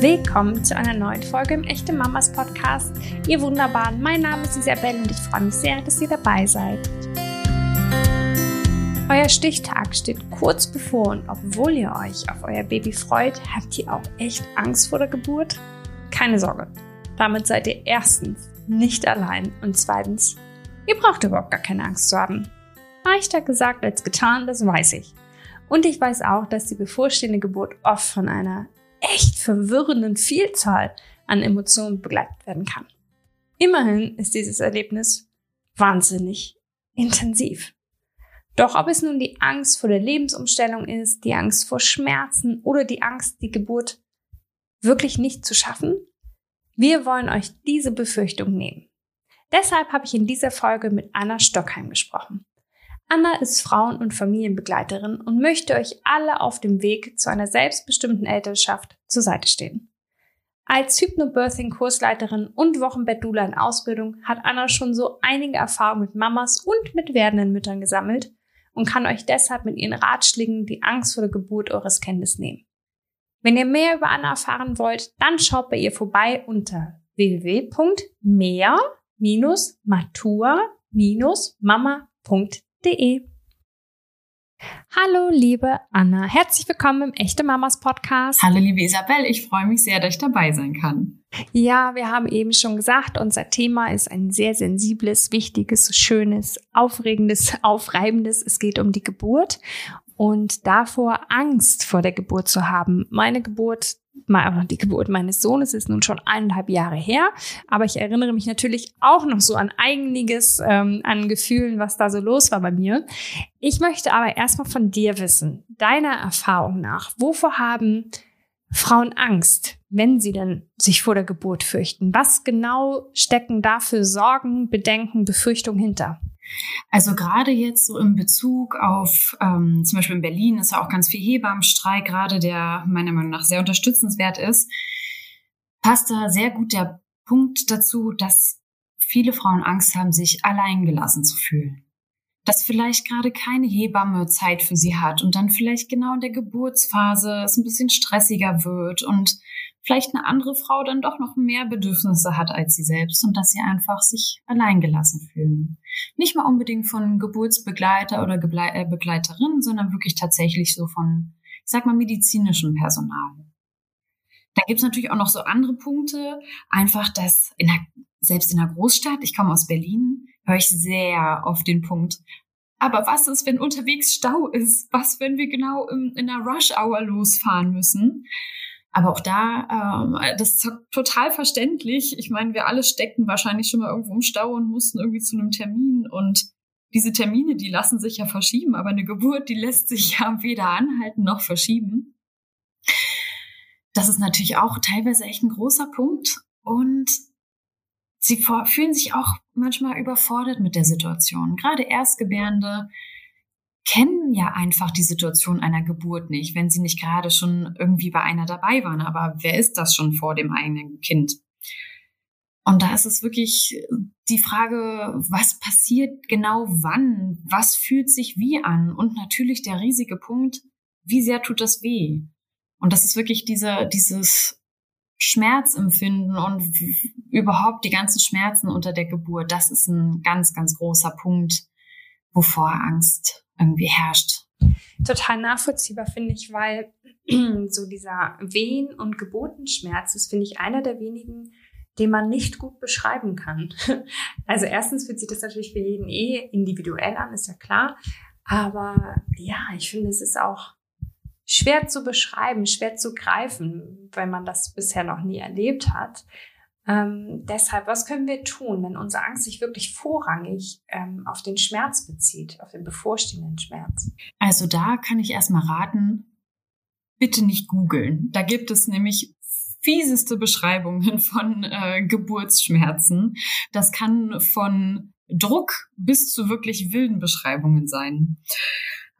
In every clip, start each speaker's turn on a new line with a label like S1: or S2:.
S1: Willkommen zu einer neuen Folge im Echte Mamas Podcast. Ihr Wunderbaren, mein Name ist Isabelle und ich freue mich sehr, dass ihr dabei seid. Euer Stichtag steht kurz bevor und obwohl ihr euch auf euer Baby freut, habt ihr auch echt Angst vor der Geburt? Keine Sorge. Damit seid ihr erstens nicht allein und zweitens, ihr braucht überhaupt gar keine Angst zu haben. Leichter gesagt als getan, das weiß ich. Und ich weiß auch, dass die bevorstehende Geburt oft von einer echt verwirrenden Vielzahl an Emotionen begleitet werden kann. Immerhin ist dieses Erlebnis wahnsinnig intensiv. Doch ob es nun die Angst vor der Lebensumstellung ist, die Angst vor Schmerzen oder die Angst, die Geburt wirklich nicht zu schaffen, wir wollen euch diese Befürchtung nehmen. Deshalb habe ich in dieser Folge mit Anna Stockheim gesprochen. Anna ist Frauen- und Familienbegleiterin und möchte euch alle auf dem Weg zu einer selbstbestimmten Elternschaft zur Seite stehen. Als Hypnobirthing-Kursleiterin und Wochenbettdula in Ausbildung hat Anna schon so einige Erfahrungen mit Mamas und mit werdenden Müttern gesammelt und kann euch deshalb mit ihren Ratschlägen die Angst vor der Geburt eures Kindes nehmen. Wenn ihr mehr über Anna erfahren wollt, dann schaut bei ihr vorbei unter www.mehr-matur-mama.de www.mamamas.de. Hallo, liebe Anna. Herzlich willkommen im Echte Mamas Podcast.
S2: Hallo, liebe Isabel. Ich freue mich sehr, dass ich dabei sein kann.
S1: Ja, wir haben eben schon gesagt, unser Thema ist ein sehr sensibles, wichtiges, schönes, aufregendes, aufreibendes. Es geht um die Geburt und davor Angst vor der Geburt zu haben. Meine Geburt die Geburt meines Sohnes ist nun schon eineinhalb Jahre her, aber ich erinnere mich natürlich auch noch so an einiges ähm, an Gefühlen, was da so los war bei mir. Ich möchte aber erstmal von dir wissen, deiner Erfahrung nach, wovor haben Frauen Angst, wenn sie denn sich vor der Geburt fürchten? Was genau stecken da für Sorgen, Bedenken, Befürchtungen hinter?
S2: Also gerade jetzt so im Bezug auf, ähm, zum Beispiel in Berlin ist ja auch ganz viel Hebammenstreik gerade, der meiner Meinung nach sehr unterstützenswert ist, passt da sehr gut der Punkt dazu, dass viele Frauen Angst haben, sich allein gelassen zu fühlen. Dass vielleicht gerade keine Hebamme Zeit für sie hat und dann vielleicht genau in der Geburtsphase es ein bisschen stressiger wird und vielleicht eine andere Frau dann doch noch mehr Bedürfnisse hat als sie selbst und dass sie einfach sich alleingelassen fühlen. Nicht mal unbedingt von Geburtsbegleiter oder äh, Begleiterin, sondern wirklich tatsächlich so von, ich sag mal, medizinischem Personal. Da gibt's natürlich auch noch so andere Punkte. Einfach, dass in der, selbst in der Großstadt, ich komme aus Berlin, höre ich sehr auf den Punkt, aber was ist, wenn unterwegs Stau ist? Was, wenn wir genau in, in einer Rush-Hour losfahren müssen? Aber auch da, ähm, das ist total verständlich. Ich meine, wir alle steckten wahrscheinlich schon mal irgendwo im Stau und mussten irgendwie zu einem Termin. Und diese Termine, die lassen sich ja verschieben, aber eine Geburt, die lässt sich ja weder anhalten noch verschieben. Das ist natürlich auch teilweise echt ein großer Punkt. Und sie fühlen sich auch manchmal überfordert mit der Situation. Gerade Erstgebärende, kennen ja einfach die Situation einer Geburt nicht, wenn sie nicht gerade schon irgendwie bei einer dabei waren. Aber wer ist das schon vor dem eigenen Kind? Und da ist es wirklich die Frage, was passiert genau wann? Was fühlt sich wie an? Und natürlich der riesige Punkt, wie sehr tut das weh? Und das ist wirklich diese, dieses Schmerzempfinden und überhaupt die ganzen Schmerzen unter der Geburt. Das ist ein ganz, ganz großer Punkt, wovor Angst irgendwie herrscht.
S1: Total nachvollziehbar finde ich, weil so dieser Wehen- und Geburtenschmerz ist, finde ich, einer der wenigen, den man nicht gut beschreiben kann. Also erstens fühlt sich das natürlich für jeden eh individuell an, ist ja klar. Aber ja, ich finde, es ist auch schwer zu beschreiben, schwer zu greifen, wenn man das bisher noch nie erlebt hat. Ähm, deshalb, was können wir tun, wenn unsere Angst sich wirklich vorrangig ähm, auf den Schmerz bezieht, auf den bevorstehenden Schmerz?
S2: Also da kann ich erstmal raten, bitte nicht googeln. Da gibt es nämlich fieseste Beschreibungen von äh, Geburtsschmerzen. Das kann von Druck bis zu wirklich wilden Beschreibungen sein.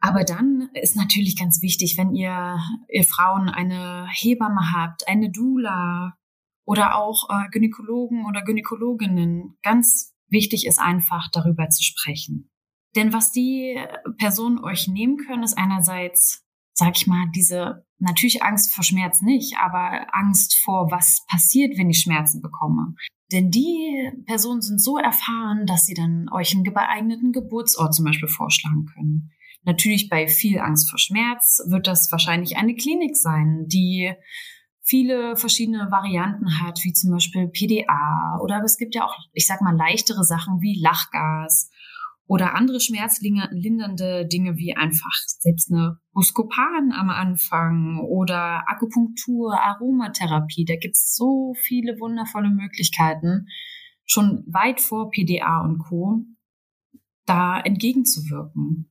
S2: Aber dann ist natürlich ganz wichtig, wenn ihr, ihr Frauen eine Hebamme habt, eine Dula, oder auch äh, Gynäkologen oder Gynäkologinnen. Ganz wichtig ist einfach, darüber zu sprechen. Denn was die Personen euch nehmen können, ist einerseits sag ich mal, diese, natürlich Angst vor Schmerz nicht, aber Angst vor, was passiert, wenn ich Schmerzen bekomme. Denn die Personen sind so erfahren, dass sie dann euch einen geeigneten Geburtsort zum Beispiel vorschlagen können. Natürlich bei viel Angst vor Schmerz wird das wahrscheinlich eine Klinik sein, die viele verschiedene Varianten hat, wie zum Beispiel PDA oder es gibt ja auch, ich sag mal, leichtere Sachen wie Lachgas oder andere schmerzlindernde Dinge wie einfach selbst eine Buscopan am Anfang oder Akupunktur, Aromatherapie. Da gibt's so viele wundervolle Möglichkeiten, schon weit vor PDA und Co. da entgegenzuwirken.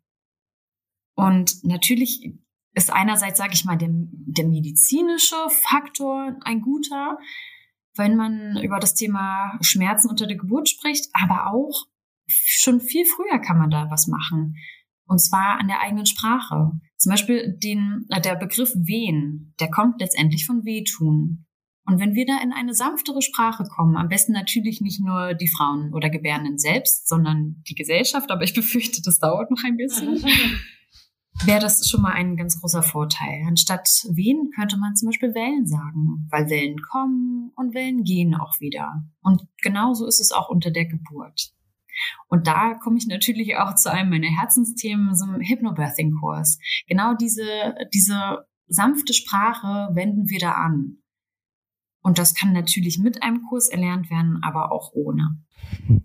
S2: Und natürlich ist einerseits, sage ich mal, der, der medizinische Faktor ein guter, wenn man über das Thema Schmerzen unter der Geburt spricht, aber auch schon viel früher kann man da was machen. Und zwar an der eigenen Sprache. Zum Beispiel den, äh, der Begriff Wehen, der kommt letztendlich von Wehtun. Und wenn wir da in eine sanftere Sprache kommen, am besten natürlich nicht nur die Frauen oder Gebärenden selbst, sondern die Gesellschaft, aber ich befürchte, das dauert noch ein bisschen. wäre das schon mal ein ganz großer Vorteil. Anstatt Wehen könnte man zum Beispiel Wellen sagen, weil Wellen kommen und Wellen gehen auch wieder. Und genauso ist es auch unter der Geburt. Und da komme ich natürlich auch zu einem meiner Herzensthemen, so einem Hypnobirthing-Kurs. Genau diese, diese sanfte Sprache wenden wir da an. Und das kann natürlich mit einem Kurs erlernt werden, aber auch ohne.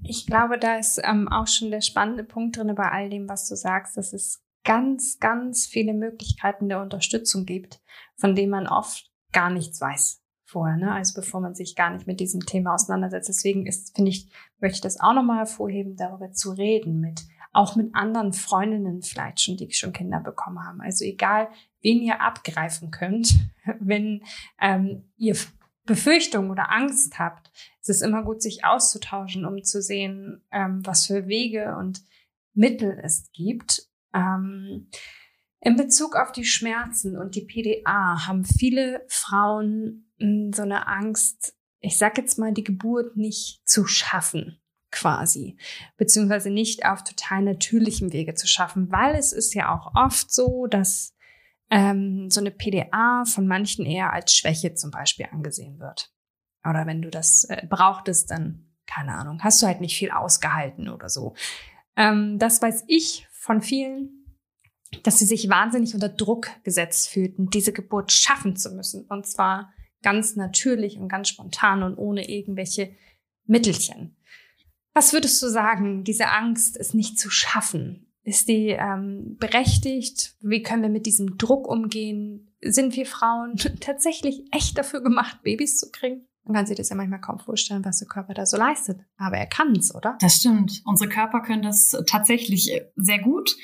S1: Ich glaube, da ist ähm, auch schon der spannende Punkt drin bei all dem, was du sagst, dass es ganz, ganz viele Möglichkeiten der Unterstützung gibt, von denen man oft gar nichts weiß vorher, ne? also bevor man sich gar nicht mit diesem Thema auseinandersetzt. Deswegen ist, finde ich, möchte ich das auch nochmal hervorheben, darüber zu reden, mit auch mit anderen Freundinnen vielleicht schon, die schon Kinder bekommen haben. Also egal, wen ihr abgreifen könnt, wenn ähm, ihr Befürchtung oder Angst habt, es ist immer gut, sich auszutauschen, um zu sehen, ähm, was für Wege und Mittel es gibt. Ähm, in Bezug auf die Schmerzen und die PDA haben viele Frauen hm, so eine Angst, ich sag jetzt mal, die Geburt nicht zu schaffen quasi, beziehungsweise nicht auf total natürlichem Wege zu schaffen, weil es ist ja auch oft so, dass ähm, so eine PDA von manchen eher als Schwäche zum Beispiel angesehen wird. Oder wenn du das äh, brauchtest, dann, keine Ahnung, hast du halt nicht viel ausgehalten oder so. Ähm, das weiß ich von vielen, dass sie sich wahnsinnig unter Druck gesetzt fühlten, diese Geburt schaffen zu müssen. Und zwar ganz natürlich und ganz spontan und ohne irgendwelche Mittelchen. Was würdest du sagen, diese Angst, es nicht zu schaffen? Ist die ähm, berechtigt? Wie können wir mit diesem Druck umgehen? Sind wir Frauen tatsächlich echt dafür gemacht, Babys zu kriegen? Man kann sich das ja manchmal kaum vorstellen, was der Körper da so leistet. Aber er kann es, oder?
S2: Das stimmt. Unsere Körper können das tatsächlich sehr gut,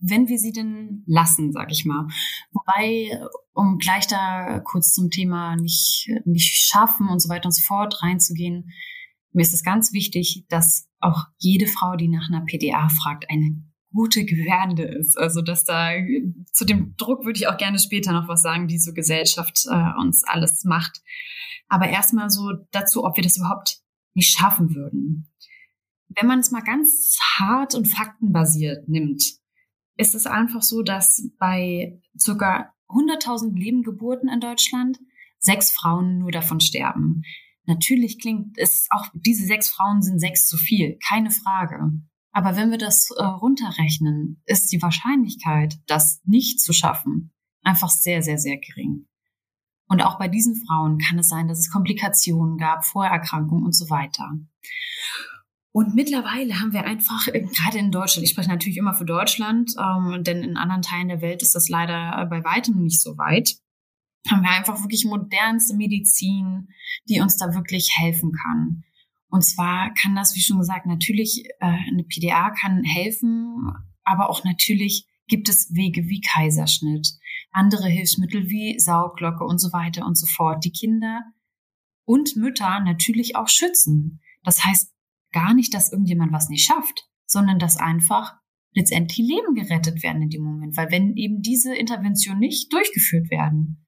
S2: wenn wir sie denn lassen, sag ich mal. Wobei, um gleich da kurz zum Thema nicht, nicht schaffen und so weiter und so fort reinzugehen, mir ist es ganz wichtig, dass auch jede Frau, die nach einer PDA fragt, eine gute Gewährende ist. Also dass da zu dem Druck würde ich auch gerne später noch was sagen, die so Gesellschaft äh, uns alles macht. Aber erstmal so dazu, ob wir das überhaupt nicht schaffen würden. Wenn man es mal ganz hart und faktenbasiert nimmt, ist es einfach so, dass bei circa 100.000 Lebengeburten in Deutschland sechs Frauen nur davon sterben. Natürlich klingt es auch, diese sechs Frauen sind sechs zu viel, keine Frage. Aber wenn wir das äh, runterrechnen, ist die Wahrscheinlichkeit, das nicht zu schaffen, einfach sehr, sehr, sehr gering. Und auch bei diesen Frauen kann es sein, dass es Komplikationen gab, Vorerkrankungen und so weiter. Und mittlerweile haben wir einfach, äh, gerade in Deutschland, ich spreche natürlich immer für Deutschland, ähm, denn in anderen Teilen der Welt ist das leider bei weitem nicht so weit, haben wir einfach wirklich modernste Medizin, die uns da wirklich helfen kann. Und zwar kann das, wie schon gesagt, natürlich äh, eine PDA kann helfen, aber auch natürlich gibt es Wege wie Kaiserschnitt, andere Hilfsmittel wie Sauglocke und so weiter und so fort, die Kinder und Mütter natürlich auch schützen. Das heißt gar nicht, dass irgendjemand was nicht schafft, sondern dass einfach letztendlich Leben gerettet werden in dem Moment. Weil wenn eben diese Intervention nicht durchgeführt werden,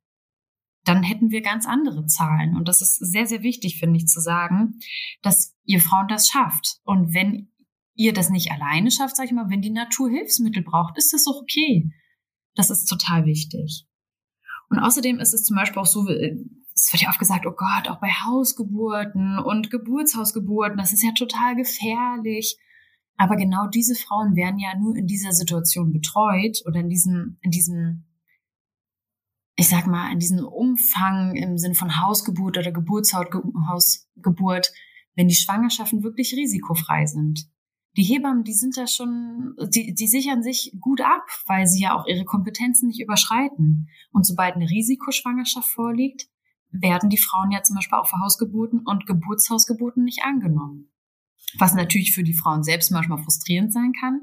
S2: dann hätten wir ganz andere Zahlen. Und das ist sehr, sehr wichtig, finde ich, zu sagen, dass ihr Frauen das schafft. Und wenn ihr das nicht alleine schafft, sag ich mal, wenn die Natur Hilfsmittel braucht, ist das auch okay. Das ist total wichtig. Und außerdem ist es zum Beispiel auch so, äh, es wird ja oft gesagt, oh Gott, auch bei Hausgeburten und Geburtshausgeburten, das ist ja total gefährlich. Aber genau diese Frauen werden ja nur in dieser Situation betreut oder in diesem, in diesem, ich sag mal, in diesem Umfang im Sinne von Hausgeburt oder Geburtshausgeburt, wenn die Schwangerschaften wirklich risikofrei sind. Die Hebammen, die sind da schon, die, die sichern sich gut ab, weil sie ja auch ihre Kompetenzen nicht überschreiten. Und sobald eine Risikoschwangerschaft vorliegt, werden die Frauen ja zum Beispiel auch für Hausgeburten und Geburtshausgeburten nicht angenommen. Was natürlich für die Frauen selbst manchmal frustrierend sein kann,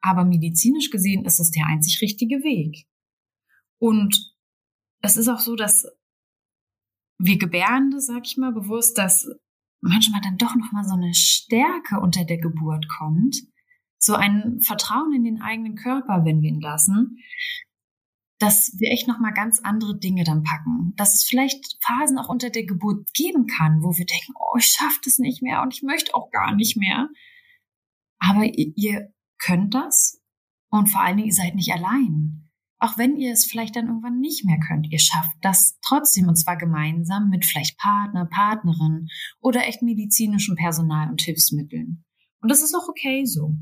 S2: aber medizinisch gesehen ist es der einzig richtige Weg. Und es ist auch so, dass wir Gebärende, sag ich mal, bewusst, dass manchmal dann doch noch mal so eine Stärke unter der Geburt kommt, so ein Vertrauen in den eigenen Körper, wenn wir ihn lassen, dass wir echt noch mal ganz andere Dinge dann packen, dass es vielleicht Phasen auch unter der Geburt geben kann, wo wir denken, oh, ich schaffe das nicht mehr und ich möchte auch gar nicht mehr. Aber ihr könnt das und vor allen Dingen ihr seid nicht allein. Auch wenn ihr es vielleicht dann irgendwann nicht mehr könnt, ihr schafft das trotzdem und zwar gemeinsam mit vielleicht Partner, Partnerin oder echt medizinischem Personal und Hilfsmitteln. Und das ist auch okay so.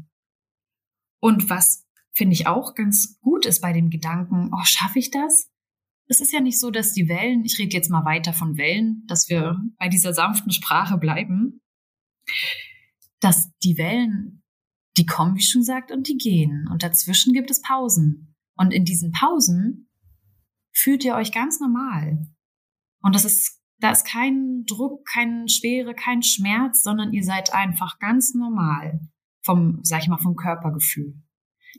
S2: Und was finde ich auch ganz gut ist bei dem Gedanken, oh, schaffe ich das? Es ist ja nicht so, dass die Wellen, ich rede jetzt mal weiter von Wellen, dass wir bei dieser sanften Sprache bleiben, dass die Wellen, die kommen, wie schon gesagt, und die gehen. Und dazwischen gibt es Pausen. Und in diesen Pausen fühlt ihr euch ganz normal. Und das ist, da ist kein Druck, keine Schwere, kein Schmerz, sondern ihr seid einfach ganz normal vom, sag ich mal, vom Körpergefühl.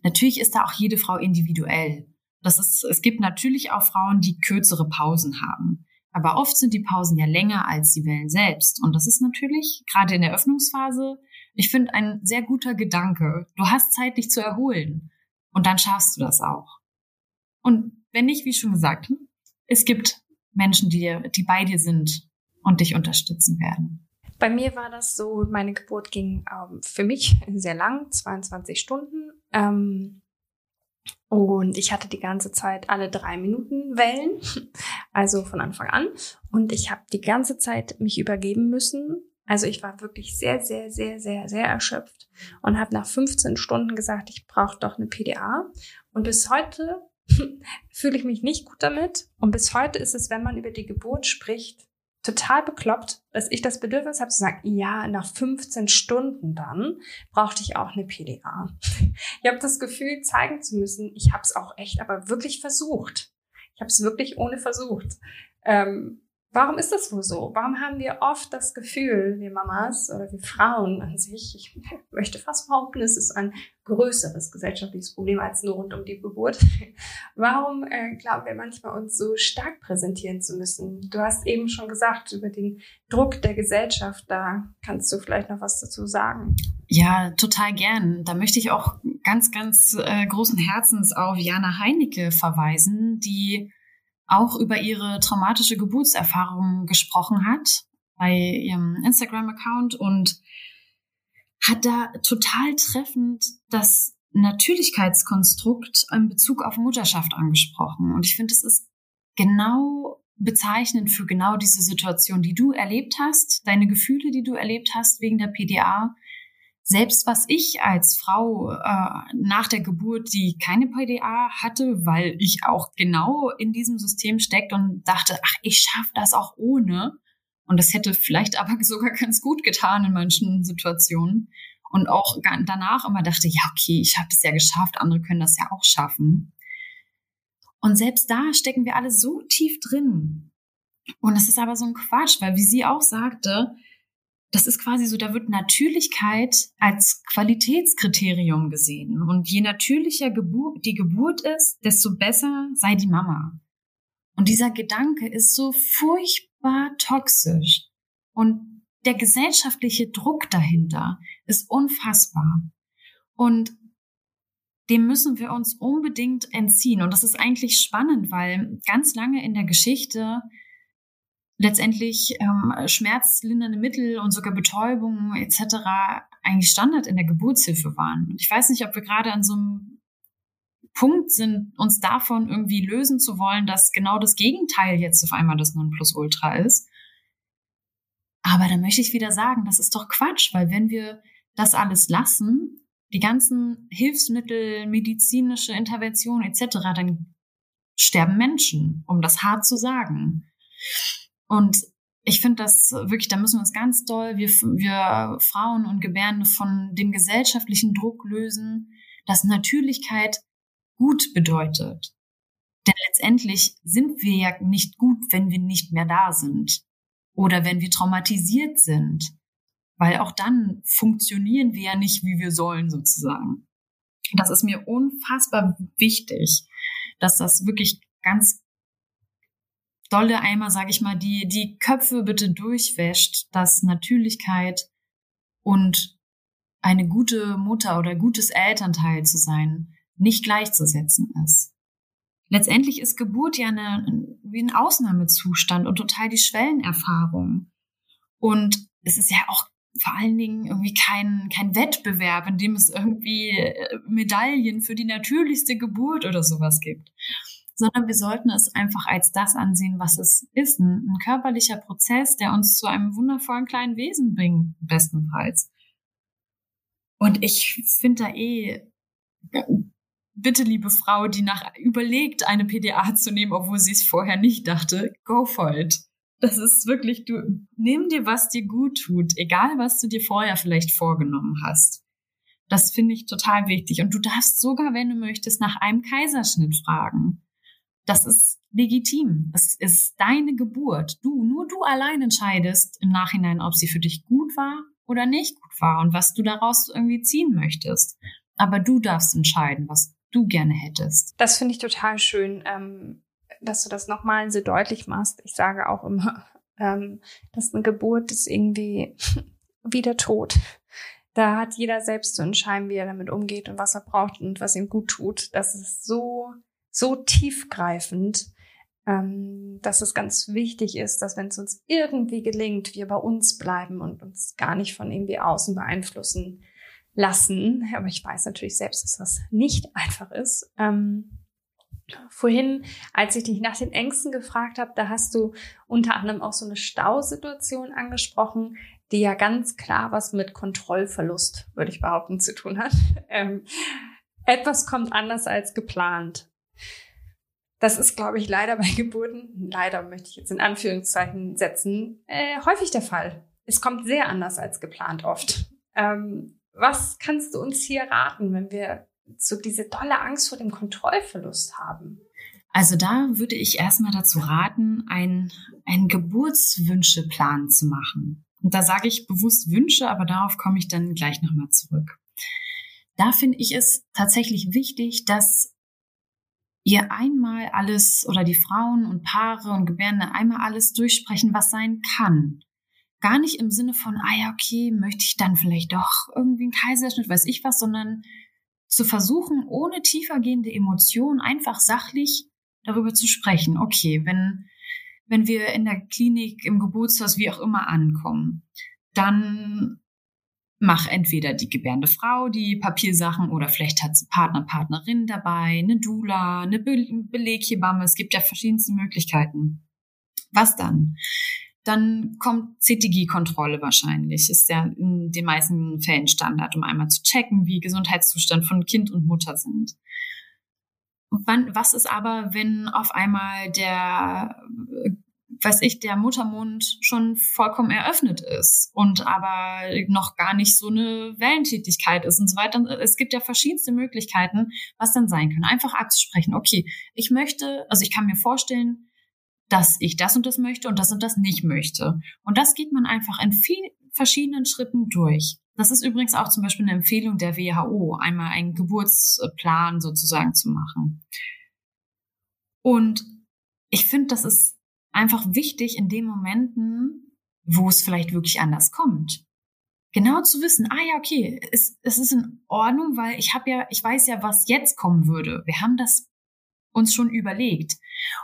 S2: Natürlich ist da auch jede Frau individuell. Das ist, es gibt natürlich auch Frauen, die kürzere Pausen haben. Aber oft sind die Pausen ja länger als die Wellen selbst. Und das ist natürlich, gerade in der Öffnungsphase, ich finde, ein sehr guter Gedanke. Du hast Zeit, dich zu erholen. Und dann schaffst du das auch. Und wenn nicht, wie schon gesagt, es gibt Menschen, die, die bei dir sind und dich unterstützen werden.
S1: Bei mir war das so, meine Geburt ging ähm, für mich sehr lang, 22 Stunden. Ähm, und ich hatte die ganze Zeit alle drei Minuten Wellen, also von Anfang an. Und ich habe die ganze Zeit mich übergeben müssen. Also ich war wirklich sehr, sehr, sehr, sehr, sehr erschöpft und habe nach 15 Stunden gesagt, ich brauche doch eine PDA. Und bis heute fühle ich mich nicht gut damit. Und bis heute ist es, wenn man über die Geburt spricht, total bekloppt, dass ich das Bedürfnis habe zu sagen, ja, nach 15 Stunden dann brauchte ich auch eine PDA. Ich habe das Gefühl, zeigen zu müssen, ich habe es auch echt, aber wirklich versucht. Ich habe es wirklich ohne versucht. Ähm, Warum ist das wohl so? Warum haben wir oft das Gefühl, wir Mamas oder wir Frauen an sich, ich möchte fast behaupten, es ist ein größeres gesellschaftliches Problem als nur rund um die Geburt. Warum äh, glauben wir manchmal uns so stark präsentieren zu müssen? Du hast eben schon gesagt über den Druck der Gesellschaft, da kannst du vielleicht noch was dazu sagen.
S2: Ja, total gern. Da möchte ich auch ganz, ganz äh, großen Herzens auf Jana Heinecke verweisen, die auch über ihre traumatische Geburtserfahrung gesprochen hat bei ihrem Instagram-Account und hat da total treffend das Natürlichkeitskonstrukt in Bezug auf Mutterschaft angesprochen. Und ich finde, es ist genau bezeichnend für genau diese Situation, die du erlebt hast, deine Gefühle, die du erlebt hast wegen der PDA, selbst was ich als Frau äh, nach der Geburt, die keine PDA hatte, weil ich auch genau in diesem System steckt und dachte, ach, ich schaffe das auch ohne. Und das hätte vielleicht aber sogar ganz gut getan in manchen Situationen. Und auch danach immer dachte, ja, okay, ich habe es ja geschafft, andere können das ja auch schaffen. Und selbst da stecken wir alle so tief drin. Und es ist aber so ein Quatsch, weil wie sie auch sagte, das ist quasi so, da wird Natürlichkeit als Qualitätskriterium gesehen. Und je natürlicher Gebur die Geburt ist, desto besser sei die Mama. Und dieser Gedanke ist so furchtbar toxisch. Und der gesellschaftliche Druck dahinter ist unfassbar. Und dem müssen wir uns unbedingt entziehen. Und das ist eigentlich spannend, weil ganz lange in der Geschichte letztendlich ähm, schmerzlindernde Mittel und sogar Betäubung etc. eigentlich Standard in der Geburtshilfe waren. Ich weiß nicht, ob wir gerade an so einem Punkt sind, uns davon irgendwie lösen zu wollen, dass genau das Gegenteil jetzt auf einmal das Nonplusultra ist. Aber da möchte ich wieder sagen, das ist doch Quatsch, weil wenn wir das alles lassen, die ganzen Hilfsmittel, medizinische Interventionen etc., dann sterben Menschen, um das hart zu sagen. Und ich finde das wirklich, da müssen wir uns ganz doll, wir, wir Frauen und Gebärende von dem gesellschaftlichen Druck lösen, dass Natürlichkeit gut bedeutet. Denn letztendlich sind wir ja nicht gut, wenn wir nicht mehr da sind oder wenn wir traumatisiert sind, weil auch dann funktionieren wir ja nicht, wie wir sollen sozusagen. Das ist mir unfassbar wichtig, dass das wirklich ganz dolle einmal, sage ich mal, die, die Köpfe bitte durchwäscht, dass Natürlichkeit und eine gute Mutter oder gutes Elternteil zu sein nicht gleichzusetzen ist. Letztendlich ist Geburt ja eine, wie ein Ausnahmezustand und total die Schwellenerfahrung. Und es ist ja auch vor allen Dingen irgendwie kein, kein Wettbewerb, in dem es irgendwie äh, Medaillen für die natürlichste Geburt oder sowas gibt. Sondern wir sollten es einfach als das ansehen, was es ist. Ein, ein körperlicher Prozess, der uns zu einem wundervollen kleinen Wesen bringt, bestenfalls. Und ich finde da eh, bitte, liebe Frau, die nach überlegt, eine PDA zu nehmen, obwohl sie es vorher nicht dachte, go for it. Das ist wirklich, du nimm dir, was dir gut tut, egal was du dir vorher vielleicht vorgenommen hast. Das finde ich total wichtig. Und du darfst sogar, wenn du möchtest, nach einem Kaiserschnitt fragen. Das ist legitim. Es ist deine Geburt. Du, nur du allein entscheidest im Nachhinein, ob sie für dich gut war oder nicht gut war und was du daraus irgendwie ziehen möchtest. Aber du darfst entscheiden, was du gerne hättest.
S1: Das finde ich total schön, ähm, dass du das nochmal so deutlich machst. Ich sage auch immer, ähm, dass eine Geburt ist irgendwie wie der Tod. Da hat jeder selbst zu entscheiden, wie er damit umgeht und was er braucht und was ihm gut tut. Das ist so, so tiefgreifend, ähm, dass es ganz wichtig ist, dass wenn es uns irgendwie gelingt, wir bei uns bleiben und uns gar nicht von irgendwie außen beeinflussen lassen. Aber ich weiß natürlich selbst, dass das nicht einfach ist. Ähm, vorhin, als ich dich nach den Ängsten gefragt habe, da hast du unter anderem auch so eine Stausituation angesprochen, die ja ganz klar was mit Kontrollverlust, würde ich behaupten, zu tun hat. Ähm, etwas kommt anders als geplant. Das ist, glaube ich, leider bei Geburten, leider möchte ich jetzt in Anführungszeichen setzen, äh, häufig der Fall. Es kommt sehr anders als geplant oft. Ähm, was kannst du uns hier raten, wenn wir so diese tolle Angst vor dem Kontrollverlust haben?
S2: Also da würde ich erstmal dazu raten, einen, einen Geburtswünscheplan zu machen. Und da sage ich bewusst Wünsche, aber darauf komme ich dann gleich nochmal zurück. Da finde ich es tatsächlich wichtig, dass ihr einmal alles oder die Frauen und Paare und Gebärende einmal alles durchsprechen, was sein kann gar nicht im Sinne von, ah ja, okay, möchte ich dann vielleicht doch irgendwie einen Kaiserschnitt, weiß ich was, sondern zu versuchen, ohne tiefergehende Emotionen einfach sachlich darüber zu sprechen. Okay, wenn, wenn wir in der Klinik, im Geburtshaus, wie auch immer ankommen, dann mach entweder die gebärende Frau die Papiersachen oder vielleicht hat sie Partner, Partnerin dabei, eine Dula, eine Be Beleghebamme. Es gibt ja verschiedenste Möglichkeiten. Was dann? Dann kommt CTG-Kontrolle wahrscheinlich. Ist ja in den meisten Fällen Standard, um einmal zu checken, wie Gesundheitszustand von Kind und Mutter sind. Wann, was ist aber, wenn auf einmal der, weiß ich, der Muttermund schon vollkommen eröffnet ist und aber noch gar nicht so eine Wellentätigkeit ist und so weiter. Es gibt ja verschiedenste Möglichkeiten, was dann sein kann. Einfach abzusprechen. Okay, ich möchte, also ich kann mir vorstellen, dass ich das und das möchte und das und das nicht möchte. Und das geht man einfach in vielen verschiedenen Schritten durch. Das ist übrigens auch zum Beispiel eine Empfehlung der WHO, einmal einen Geburtsplan sozusagen zu machen. Und ich finde, das ist einfach wichtig in den Momenten, wo es vielleicht wirklich anders kommt. Genau zu wissen, ah ja, okay, es, es ist in Ordnung, weil ich habe ja, ich weiß ja, was jetzt kommen würde. Wir haben das uns schon überlegt.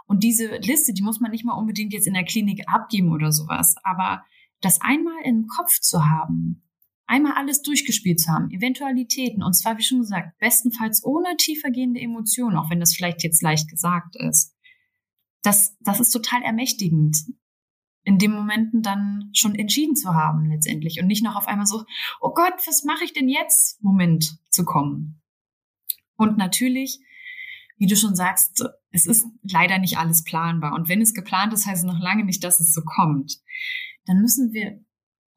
S2: Und diese Liste, die muss man nicht mal unbedingt jetzt in der Klinik abgeben oder sowas. Aber das einmal im Kopf zu haben, einmal alles durchgespielt zu haben, Eventualitäten, und zwar, wie schon gesagt, bestenfalls ohne tiefergehende Emotionen, auch wenn das vielleicht jetzt leicht gesagt ist. Das, das ist total ermächtigend, in den Momenten dann schon entschieden zu haben letztendlich und nicht noch auf einmal so, oh Gott, was mache ich denn jetzt? Moment zu kommen. Und natürlich, wie du schon sagst, es ist leider nicht alles planbar. Und wenn es geplant ist, heißt es noch lange nicht, dass es so kommt. Dann müssen wir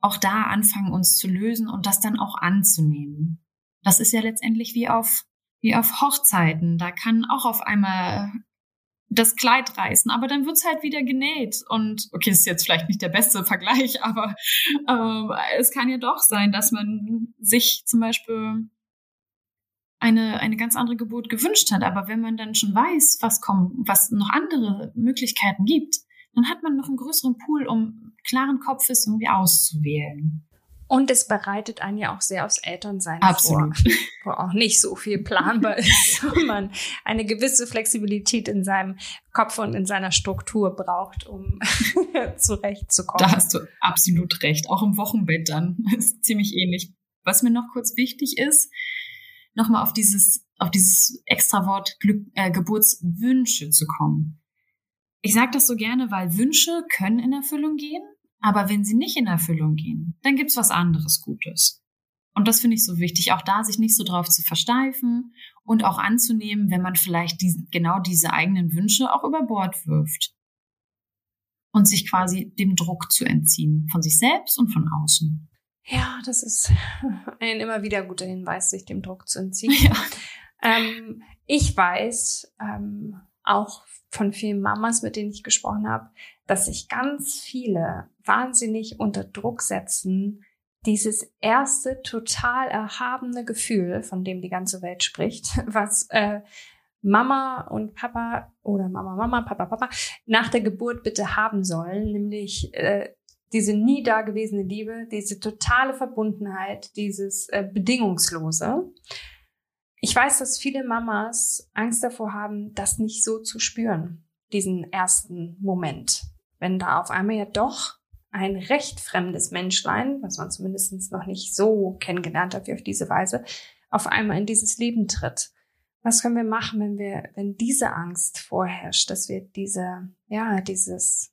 S2: auch da anfangen, uns zu lösen und das dann auch anzunehmen. Das ist ja letztendlich wie auf, wie auf Hochzeiten. Da kann auch auf einmal das Kleid reißen, aber dann wird's halt wieder genäht. Und okay, ist jetzt vielleicht nicht der beste Vergleich, aber äh, es kann ja doch sein, dass man sich zum Beispiel eine, eine ganz andere Geburt gewünscht hat. Aber wenn man dann schon weiß, was kommt, was noch andere Möglichkeiten gibt, dann hat man noch einen größeren Pool, um klaren Kopfes irgendwie auszuwählen.
S1: Und es bereitet einen ja auch sehr aufs Elternsein
S2: Absolut.
S1: vor, wo auch nicht so viel planbar ist, wo man eine gewisse Flexibilität in seinem Kopf und in seiner Struktur braucht, um zurechtzukommen.
S2: Da hast du absolut recht. Auch im Wochenbett dann ist ziemlich ähnlich. Was mir noch kurz wichtig ist, nochmal auf dieses, auf dieses extra Wort Glück, äh, Geburtswünsche zu kommen. Ich sage das so gerne, weil Wünsche können in Erfüllung gehen, aber wenn sie nicht in Erfüllung gehen, dann gibt's was anderes Gutes. Und das finde ich so wichtig, auch da sich nicht so drauf zu versteifen und auch anzunehmen, wenn man vielleicht die, genau diese eigenen Wünsche auch über Bord wirft. Und sich quasi dem Druck zu entziehen, von sich selbst und von außen.
S1: Ja, das ist ein immer wieder guter Hinweis, sich dem Druck zu entziehen. Ja. Ähm, ich weiß ähm, auch von vielen Mamas, mit denen ich gesprochen habe, dass sich ganz viele wahnsinnig unter Druck setzen, dieses erste total erhabene Gefühl, von dem die ganze Welt spricht, was äh, Mama und Papa oder Mama, Mama, Papa, Papa nach der Geburt bitte haben sollen, nämlich äh, diese nie dagewesene Liebe, diese totale Verbundenheit, dieses äh, bedingungslose. Ich weiß, dass viele Mamas Angst davor haben, das nicht so zu spüren, diesen ersten Moment. Wenn da auf einmal ja doch ein recht fremdes Menschlein, was man zumindest noch nicht so kennengelernt hat wie auf diese Weise, auf einmal in dieses Leben tritt. Was können wir machen, wenn wir, wenn diese Angst vorherrscht, dass wir diese, ja, dieses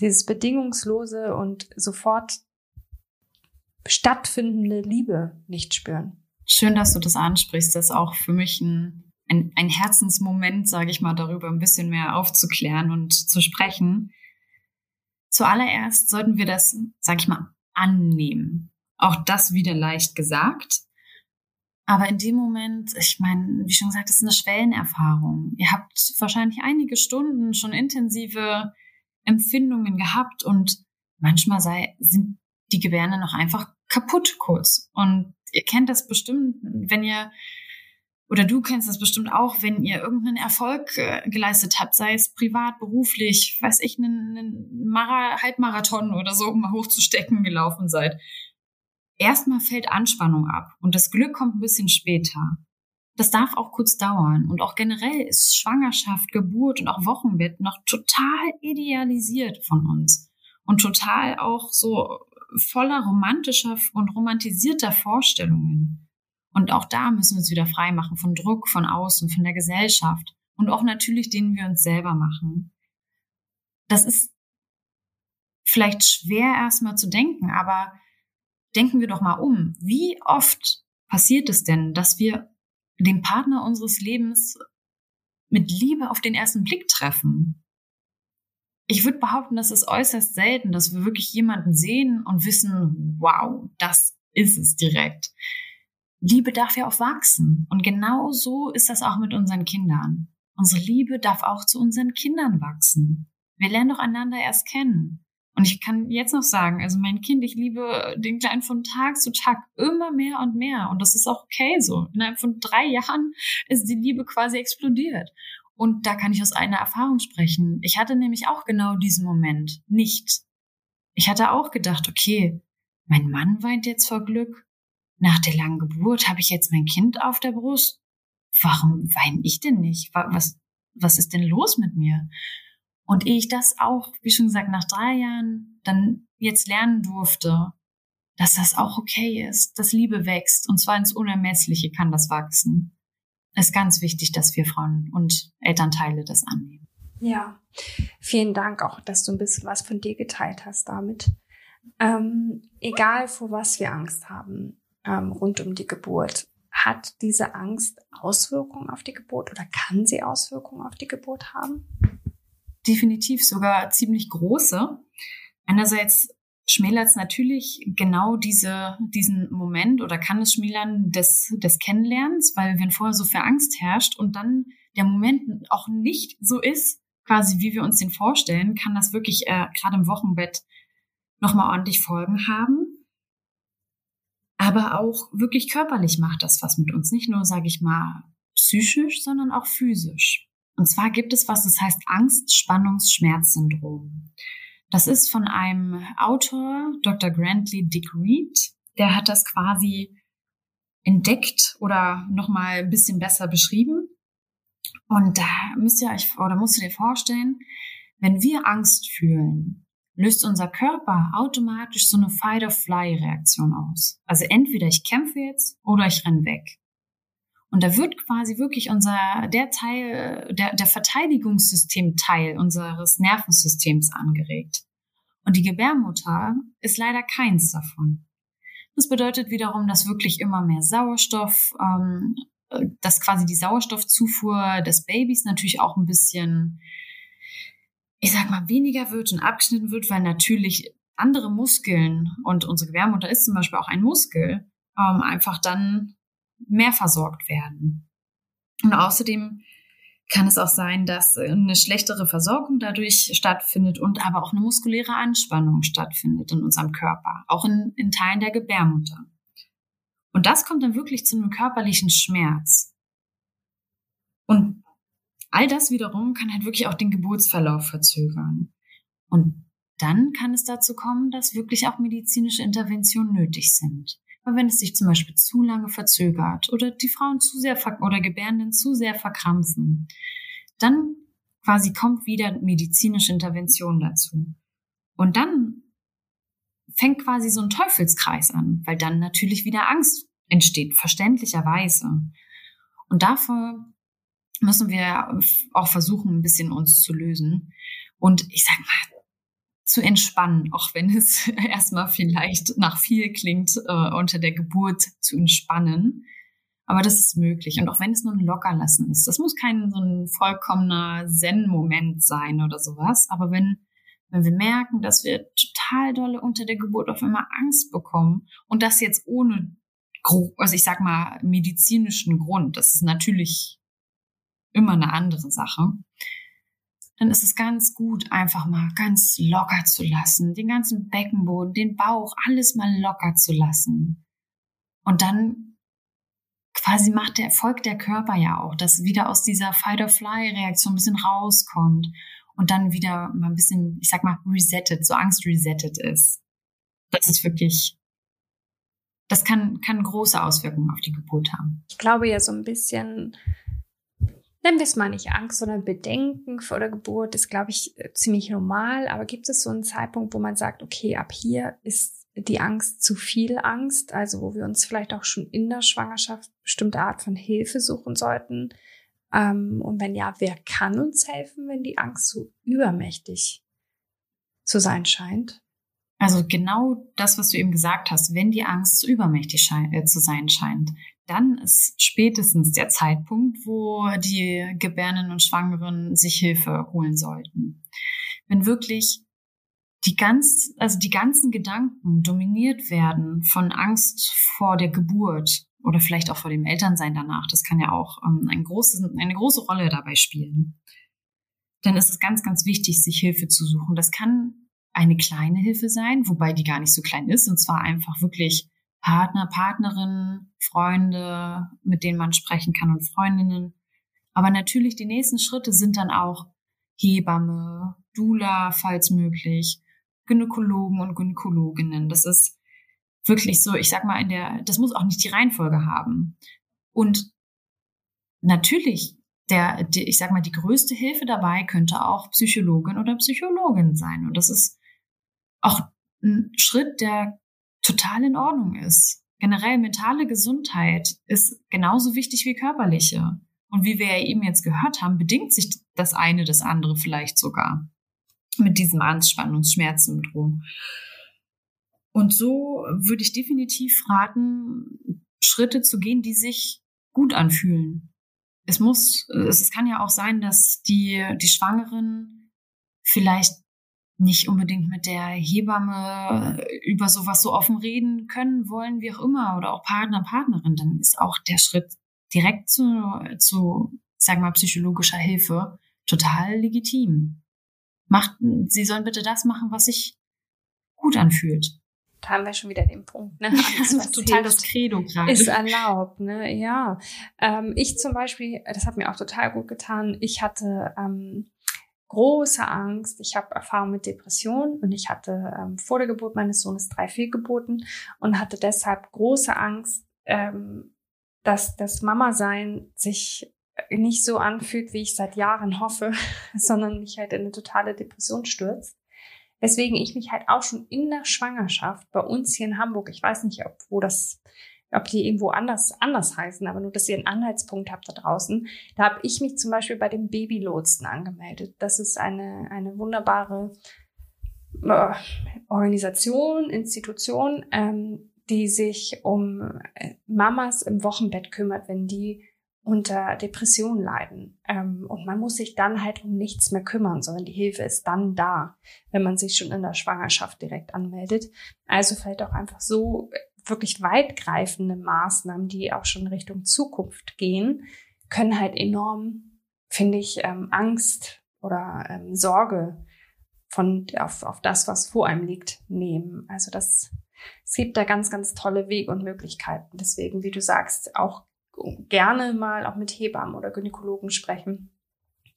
S1: dieses bedingungslose und sofort stattfindende Liebe nicht spüren.
S2: Schön, dass du das ansprichst. Das ist auch für mich ein, ein, ein Herzensmoment, sage ich mal, darüber ein bisschen mehr aufzuklären und zu sprechen. Zuallererst sollten wir das, sage ich mal, annehmen. Auch das wieder leicht gesagt. Aber in dem Moment, ich meine, wie schon gesagt, das ist eine Schwellenerfahrung. Ihr habt wahrscheinlich einige Stunden schon intensive Empfindungen gehabt und manchmal sei, sind die Gebärde noch einfach kaputt kurz. Und ihr kennt das bestimmt, wenn ihr oder du kennst das bestimmt auch, wenn ihr irgendeinen Erfolg äh, geleistet habt, sei es privat, beruflich, weiß ich, einen, einen Mara Halbmarathon oder so, um mal hochzustecken gelaufen seid. Erstmal fällt Anspannung ab und das Glück kommt ein bisschen später. Das darf auch kurz dauern. Und auch generell ist Schwangerschaft, Geburt und auch Wochenbett noch total idealisiert von uns. Und total auch so voller romantischer und romantisierter Vorstellungen. Und auch da müssen wir uns wieder frei machen von Druck von außen, von der Gesellschaft und auch natürlich, den wir uns selber machen. Das ist vielleicht schwer erstmal zu denken, aber denken wir doch mal um. Wie oft passiert es denn, dass wir den Partner unseres Lebens mit Liebe auf den ersten Blick treffen. Ich würde behaupten, das ist äußerst selten, dass wir wirklich jemanden sehen und wissen, wow, das ist es direkt. Liebe darf ja auch wachsen. Und genau so ist das auch mit unseren Kindern. Unsere Liebe darf auch zu unseren Kindern wachsen. Wir lernen doch einander erst kennen. Und ich kann jetzt noch sagen, also mein Kind, ich liebe den Kleinen von Tag zu Tag immer mehr und mehr. Und das ist auch okay so. Innerhalb von drei Jahren ist die Liebe quasi explodiert. Und da kann ich aus einer Erfahrung sprechen. Ich hatte nämlich auch genau diesen Moment nicht. Ich hatte auch gedacht, okay, mein Mann weint jetzt vor Glück. Nach der langen Geburt habe ich jetzt mein Kind auf der Brust. Warum weine ich denn nicht? Was, was ist denn los mit mir? Und ehe ich das auch, wie schon gesagt, nach drei Jahren dann jetzt lernen durfte, dass das auch okay ist, dass Liebe wächst und zwar ins Unermessliche kann das wachsen. Ist ganz wichtig, dass wir Frauen und Elternteile das annehmen.
S1: Ja, vielen Dank auch, dass du ein bisschen was von dir geteilt hast damit. Ähm, egal, vor was wir Angst haben ähm, rund um die Geburt, hat diese Angst Auswirkungen auf die Geburt oder kann sie Auswirkungen auf die Geburt haben?
S2: Definitiv sogar ziemlich große. Einerseits schmälert es natürlich genau diese, diesen Moment oder kann es schmälern des, des Kennenlernens, weil wenn vorher so viel Angst herrscht und dann der Moment auch nicht so ist, quasi wie wir uns den vorstellen, kann das wirklich äh, gerade im Wochenbett nochmal ordentlich Folgen haben. Aber auch wirklich körperlich macht das was mit uns. Nicht nur, sage ich mal, psychisch, sondern auch physisch. Und zwar gibt es was, das heißt Angst-Spannungs-Schmerz-Syndrom. Das ist von einem Autor, Dr. Grantley Dick Reed. Der hat das quasi entdeckt oder nochmal ein bisschen besser beschrieben. Und da müsst ihr euch, oder musst du dir vorstellen, wenn wir Angst fühlen, löst unser Körper automatisch so eine Fight-or-Fly-Reaktion aus. Also entweder ich kämpfe jetzt oder ich renn weg. Und da wird quasi wirklich unser, der Teil, der, der Verteidigungssystem-Teil unseres Nervensystems angeregt. Und die Gebärmutter ist leider keins davon. Das bedeutet wiederum, dass wirklich immer mehr Sauerstoff, ähm, dass quasi die Sauerstoffzufuhr des Babys natürlich auch ein bisschen, ich sag mal, weniger wird und abgeschnitten wird, weil natürlich andere Muskeln und unsere Gebärmutter ist zum Beispiel auch ein Muskel, ähm, einfach dann mehr versorgt werden. Und außerdem kann es auch sein, dass eine schlechtere Versorgung dadurch stattfindet und aber auch eine muskuläre Anspannung stattfindet in unserem Körper, auch in, in Teilen der Gebärmutter. Und das kommt dann wirklich zu einem körperlichen Schmerz. Und all das wiederum kann halt wirklich auch den Geburtsverlauf verzögern. Und dann kann es dazu kommen, dass wirklich auch medizinische Interventionen nötig sind. Aber wenn es sich zum Beispiel zu lange verzögert oder die Frauen zu sehr oder Gebärenden zu sehr verkrampfen, dann quasi kommt wieder medizinische Intervention dazu. Und dann fängt quasi so ein Teufelskreis an, weil dann natürlich wieder Angst entsteht, verständlicherweise. Und davor müssen wir auch versuchen, ein bisschen uns zu lösen. Und ich sag mal, zu entspannen, auch wenn es erstmal vielleicht nach viel klingt, äh, unter der Geburt zu entspannen. Aber das ist möglich. Und auch wenn es nur ein Lockerlassen ist. Das muss kein so ein vollkommener Zen-Moment sein oder sowas. Aber wenn, wenn wir merken, dass wir total dolle unter der Geburt auf einmal Angst bekommen und das jetzt ohne, also ich sag mal, medizinischen Grund, das ist natürlich immer eine andere Sache dann ist es ganz gut, einfach mal ganz locker zu lassen, den ganzen Beckenboden, den Bauch, alles mal locker zu lassen. Und dann quasi macht der Erfolg der Körper ja auch, dass wieder aus dieser Fight-or-Fly-Reaktion ein bisschen rauskommt und dann wieder mal ein bisschen, ich sag mal, resettet, so Angst resettet ist. Das ist wirklich, das kann, kann große Auswirkungen auf die Geburt haben.
S1: Ich glaube ja so ein bisschen, nennen wir es mal nicht Angst, sondern Bedenken vor der Geburt ist, glaube ich, äh, ziemlich normal. Aber gibt es so einen Zeitpunkt, wo man sagt, okay, ab hier ist die Angst zu viel Angst, also wo wir uns vielleicht auch schon in der Schwangerschaft bestimmte Art von Hilfe suchen sollten? Ähm, und wenn ja, wer kann uns helfen, wenn die Angst so übermächtig zu sein scheint?
S2: Also genau das, was du eben gesagt hast, wenn die Angst zu übermächtig äh, zu sein scheint, dann ist spätestens der Zeitpunkt, wo die Gebärenden und Schwangeren sich Hilfe holen sollten. Wenn wirklich die ganz, also die ganzen Gedanken dominiert werden von Angst vor der Geburt oder vielleicht auch vor dem Elternsein danach, das kann ja auch ähm, ein großes, eine große Rolle dabei spielen. Dann ist es ganz, ganz wichtig, sich Hilfe zu suchen. Das kann eine kleine Hilfe sein, wobei die gar nicht so klein ist, und zwar einfach wirklich Partner, Partnerinnen, Freunde, mit denen man sprechen kann und Freundinnen. Aber natürlich die nächsten Schritte sind dann auch Hebamme, Dula, falls möglich, Gynäkologen und Gynäkologinnen. Das ist wirklich so, ich sag mal, in der, das muss auch nicht die Reihenfolge haben. Und natürlich, der, die, ich sag mal, die größte Hilfe dabei könnte auch Psychologin oder Psychologin sein. Und das ist auch ein Schritt, der total in Ordnung ist. Generell mentale Gesundheit ist genauso wichtig wie körperliche. Und wie wir ja eben jetzt gehört haben, bedingt sich das eine das andere vielleicht sogar mit diesem Anspannungsschmerzsyndrom. Und so würde ich definitiv raten, Schritte zu gehen, die sich gut anfühlen. Es muss, es kann ja auch sein, dass die, die Schwangeren vielleicht nicht unbedingt mit der Hebamme über sowas so offen reden können wollen, wie auch immer, oder auch Partner, Partnerin, dann ist auch der Schritt direkt zu, zu, sagen wir mal, psychologischer Hilfe total legitim. Macht, sie sollen bitte das machen, was sich gut anfühlt.
S1: Da haben wir schon wieder den Punkt, ne?
S2: Alles, was total das Credo gerade.
S1: Ist erlaubt, ne? Ja. Ähm, ich zum Beispiel, das hat mir auch total gut getan. Ich hatte ähm, große Angst. Ich habe Erfahrung mit Depressionen und ich hatte ähm, vor der Geburt meines Sohnes drei Fehlgeburten und hatte deshalb große Angst, ähm, dass das Mama-Sein sich nicht so anfühlt, wie ich seit Jahren hoffe, sondern mich halt in eine totale Depression stürzt. Weswegen ich mich halt auch schon in der Schwangerschaft bei uns hier in Hamburg, ich weiß nicht, ob wo das, ob die irgendwo anders anders heißen, aber nur, dass ihr einen Anhaltspunkt habt da draußen. Da habe ich mich zum Beispiel bei dem Babylotsen angemeldet. Das ist eine eine wunderbare äh, Organisation, Institution, ähm, die sich um äh, Mamas im Wochenbett kümmert, wenn die unter Depressionen leiden. Ähm, und man muss sich dann halt um nichts mehr kümmern, sondern die Hilfe ist dann da, wenn man sich schon in der Schwangerschaft direkt anmeldet. Also vielleicht auch einfach so wirklich weitgreifende Maßnahmen, die auch schon Richtung Zukunft gehen, können halt enorm, finde ich, ähm, Angst oder ähm, Sorge von auf, auf das, was vor einem liegt, nehmen. Also das es gibt da ganz, ganz tolle Wege und Möglichkeiten. Deswegen, wie du sagst, auch gerne mal auch mit Hebammen oder Gynäkologen sprechen,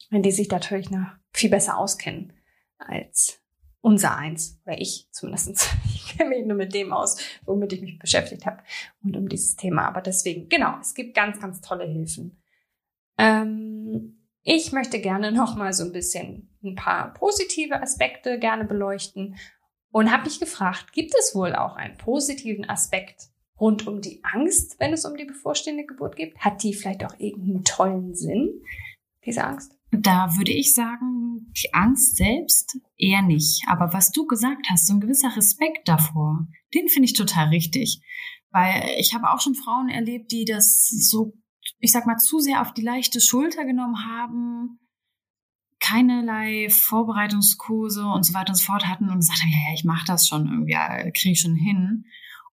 S1: wenn die sich natürlich noch viel besser auskennen als unser eins oder ich zumindestens. Ich kenne mich nur mit dem aus, womit ich mich beschäftigt habe und um dieses Thema. Aber deswegen, genau, es gibt ganz, ganz tolle Hilfen. Ähm, ich möchte gerne noch mal so ein bisschen ein paar positive Aspekte gerne beleuchten und habe mich gefragt, gibt es wohl auch einen positiven Aspekt rund um die Angst, wenn es um die bevorstehende Geburt geht? Hat die vielleicht auch irgendeinen tollen Sinn, diese Angst?
S2: Da würde ich sagen, die Angst selbst eher nicht. Aber was du gesagt hast, so ein gewisser Respekt davor, den finde ich total richtig. Weil ich habe auch schon Frauen erlebt, die das so, ich sag mal, zu sehr auf die leichte Schulter genommen haben, keinerlei Vorbereitungskurse und so weiter und so fort hatten und gesagt haben, ja, ja, ich mache das schon irgendwie, ja, kriege ich schon hin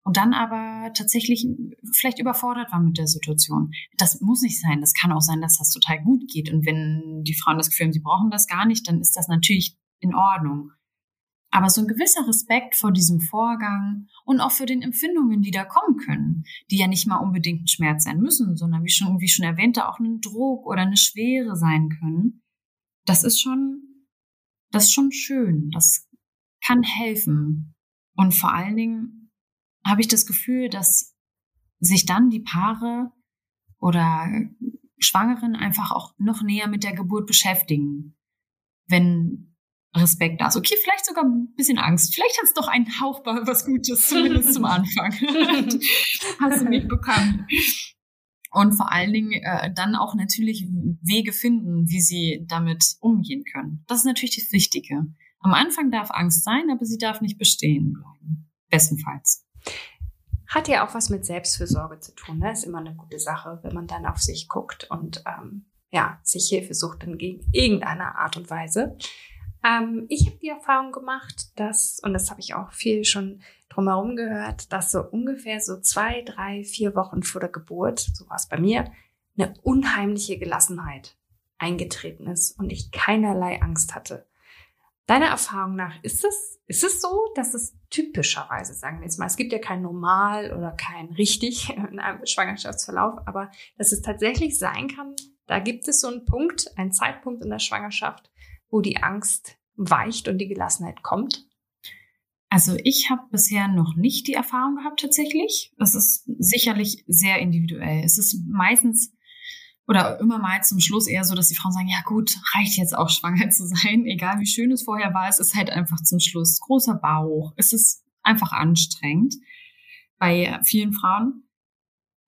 S2: und dann aber tatsächlich vielleicht überfordert war mit der Situation. Das muss nicht sein. Das kann auch sein, dass das total gut geht. Und wenn die Frauen das Gefühl haben, sie brauchen das gar nicht, dann ist das natürlich in Ordnung. Aber so ein gewisser Respekt vor diesem Vorgang und auch für den Empfindungen, die da kommen können, die ja nicht mal unbedingt ein Schmerz sein müssen, sondern wie schon, wie schon erwähnte, auch ein Druck oder eine Schwere sein können. Das ist schon, das ist schon schön. Das kann helfen. Und vor allen Dingen habe ich das Gefühl, dass sich dann die Paare oder Schwangeren einfach auch noch näher mit der Geburt beschäftigen, wenn Respekt da ist. Okay, vielleicht sogar ein bisschen Angst. Vielleicht hat es doch ein Hauch was Gutes, zumindest zum Anfang. Hast du mitbekommen. Und vor allen Dingen äh, dann auch natürlich Wege finden, wie sie damit umgehen können. Das ist natürlich das Wichtige. Am Anfang darf Angst sein, aber sie darf nicht bestehen bleiben. Bestenfalls.
S1: Hat ja auch was mit Selbstfürsorge zu tun. Ne? Ist immer eine gute Sache, wenn man dann auf sich guckt und ähm, ja, sich Hilfe sucht in irgendeiner Art und Weise. Ähm, ich habe die Erfahrung gemacht, dass, und das habe ich auch viel schon drumherum gehört, dass so ungefähr so zwei, drei, vier Wochen vor der Geburt, so war es bei mir, eine unheimliche Gelassenheit eingetreten ist und ich keinerlei Angst hatte. Deiner Erfahrung nach, ist es, ist es so, dass es typischerweise, sagen wir jetzt mal, es gibt ja kein Normal oder kein richtig in einem Schwangerschaftsverlauf, aber dass es tatsächlich sein kann, da gibt es so einen Punkt, einen Zeitpunkt in der Schwangerschaft, wo die Angst weicht und die Gelassenheit kommt?
S2: Also ich habe bisher noch nicht die Erfahrung gehabt tatsächlich. Das ist sicherlich sehr individuell. Es ist meistens oder immer mal zum Schluss eher so, dass die Frauen sagen, ja gut, reicht jetzt auch schwanger zu sein, egal wie schön es vorher war, es ist halt einfach zum Schluss großer Bauch, es ist einfach anstrengend. bei vielen Frauen.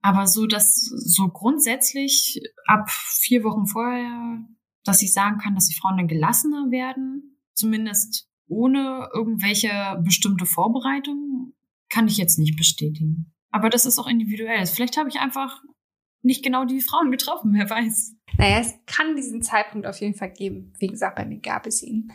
S2: Aber so, dass so grundsätzlich ab vier Wochen vorher, dass ich sagen kann, dass die Frauen dann gelassener werden, zumindest ohne irgendwelche bestimmte Vorbereitung, kann ich jetzt nicht bestätigen. Aber das ist auch individuell. Vielleicht habe ich einfach nicht genau die Frauen getroffen, wer weiß.
S1: Naja, es kann diesen Zeitpunkt auf jeden Fall geben. Wie gesagt, bei mir gab es ihn.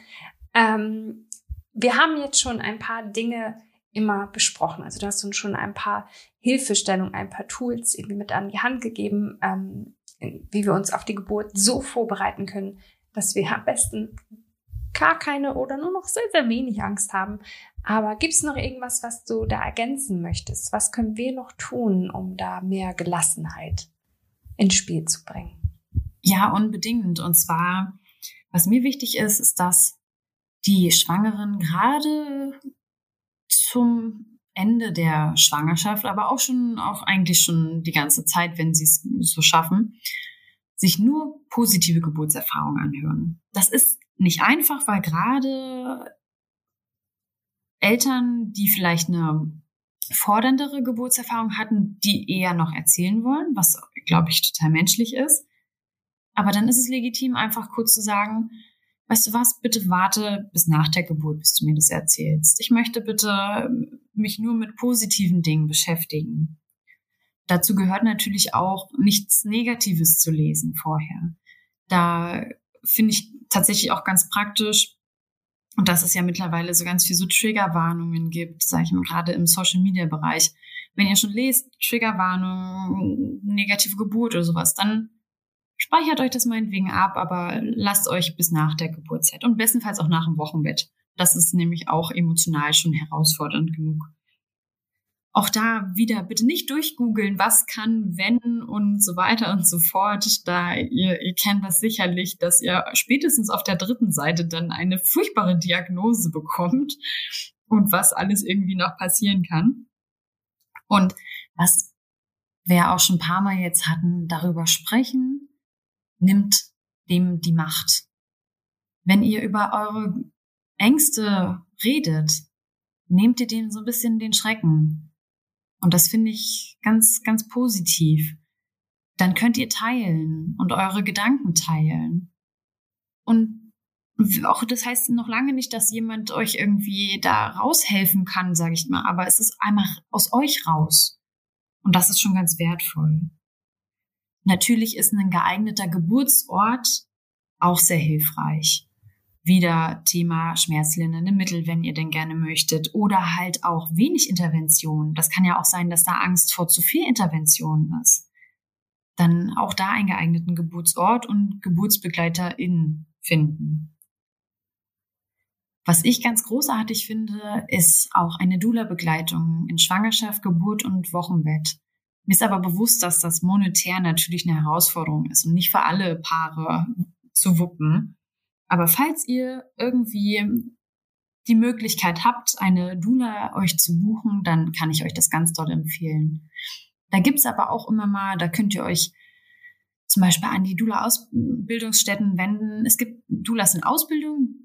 S1: Ähm, wir haben jetzt schon ein paar Dinge immer besprochen. Also du hast uns schon ein paar Hilfestellungen, ein paar Tools irgendwie mit an die Hand gegeben, ähm, wie wir uns auf die Geburt so vorbereiten können, dass wir am besten gar keine oder nur noch sehr, sehr wenig Angst haben. Aber gibt es noch irgendwas, was du da ergänzen möchtest? Was können wir noch tun, um da mehr Gelassenheit ins Spiel zu bringen?
S2: Ja, unbedingt. Und zwar, was mir wichtig ist, ist, dass die Schwangeren gerade zum Ende der Schwangerschaft, aber auch schon, auch eigentlich schon die ganze Zeit, wenn sie es so schaffen, sich nur positive Geburtserfahrungen anhören. Das ist nicht einfach, weil gerade Eltern, die vielleicht eine forderndere Geburtserfahrung hatten, die eher noch erzählen wollen, was, glaube ich, total menschlich ist. Aber dann ist es legitim, einfach kurz zu sagen, weißt du was, bitte warte bis nach der Geburt, bis du mir das erzählst. Ich möchte bitte ähm, mich nur mit positiven Dingen beschäftigen. Dazu gehört natürlich auch nichts Negatives zu lesen vorher. Da finde ich tatsächlich auch ganz praktisch, und dass es ja mittlerweile so ganz viel so Triggerwarnungen gibt, sage ich mal, gerade im Social-Media-Bereich. Wenn ihr schon lest, Triggerwarnung, negative Geburt oder sowas, dann speichert euch das meinetwegen ab, aber lasst euch bis nach der Geburtszeit und bestenfalls auch nach dem Wochenbett. Das ist nämlich auch emotional schon herausfordernd genug. Auch da wieder bitte nicht durchgoogeln, was kann, wenn und so weiter und so fort. Da ihr, ihr kennt das sicherlich, dass ihr spätestens auf der dritten Seite dann eine furchtbare Diagnose bekommt und was alles irgendwie noch passieren kann. Und was wir auch schon ein paar Mal jetzt hatten, darüber sprechen, nimmt dem die Macht. Wenn ihr über eure Ängste redet, nehmt ihr denen so ein bisschen den Schrecken. Und das finde ich ganz, ganz positiv. Dann könnt ihr teilen und eure Gedanken teilen. Und auch das heißt noch lange nicht, dass jemand euch irgendwie da raushelfen kann, sage ich mal, aber es ist einmal aus euch raus. Und das ist schon ganz wertvoll. Natürlich ist ein geeigneter Geburtsort auch sehr hilfreich. Wieder Thema schmerzlindernde Mittel, wenn ihr denn gerne möchtet. Oder halt auch wenig Intervention. Das kann ja auch sein, dass da Angst vor zu viel Intervention ist. Dann auch da einen geeigneten Geburtsort und GeburtsbegleiterInnen finden. Was ich ganz großartig finde, ist auch eine Dula-Begleitung in Schwangerschaft, Geburt und Wochenbett. Mir ist aber bewusst, dass das monetär natürlich eine Herausforderung ist und nicht für alle Paare zu wuppen. Aber falls ihr irgendwie die Möglichkeit habt, eine Dula euch zu buchen, dann kann ich euch das ganz doll empfehlen. Da gibt's aber auch immer mal, da könnt ihr euch zum Beispiel an die Dula-Ausbildungsstätten wenden. Es gibt Dulas in Ausbildung,